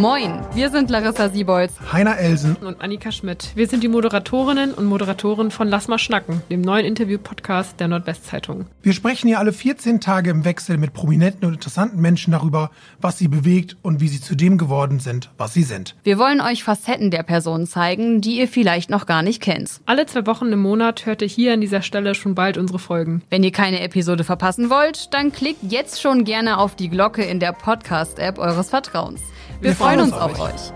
Moin, wir sind Larissa Siebolz, Heiner Elsen und Annika Schmidt. Wir sind die Moderatorinnen und Moderatoren von Lass mal schnacken, dem neuen Interview-Podcast der Nordwestzeitung. Wir sprechen hier alle 14 Tage im Wechsel mit prominenten und interessanten Menschen darüber, was sie bewegt und wie sie zu dem geworden sind, was sie sind. Wir wollen euch Facetten der Personen zeigen, die ihr vielleicht noch gar nicht kennt. Alle zwei Wochen im Monat hört ihr hier an dieser Stelle schon bald unsere Folgen. Wenn ihr keine Episode verpassen wollt, dann klickt jetzt schon gerne auf die Glocke in der Podcast-App eures Vertrauens. Wir, Wir freuen uns auf euch. euch.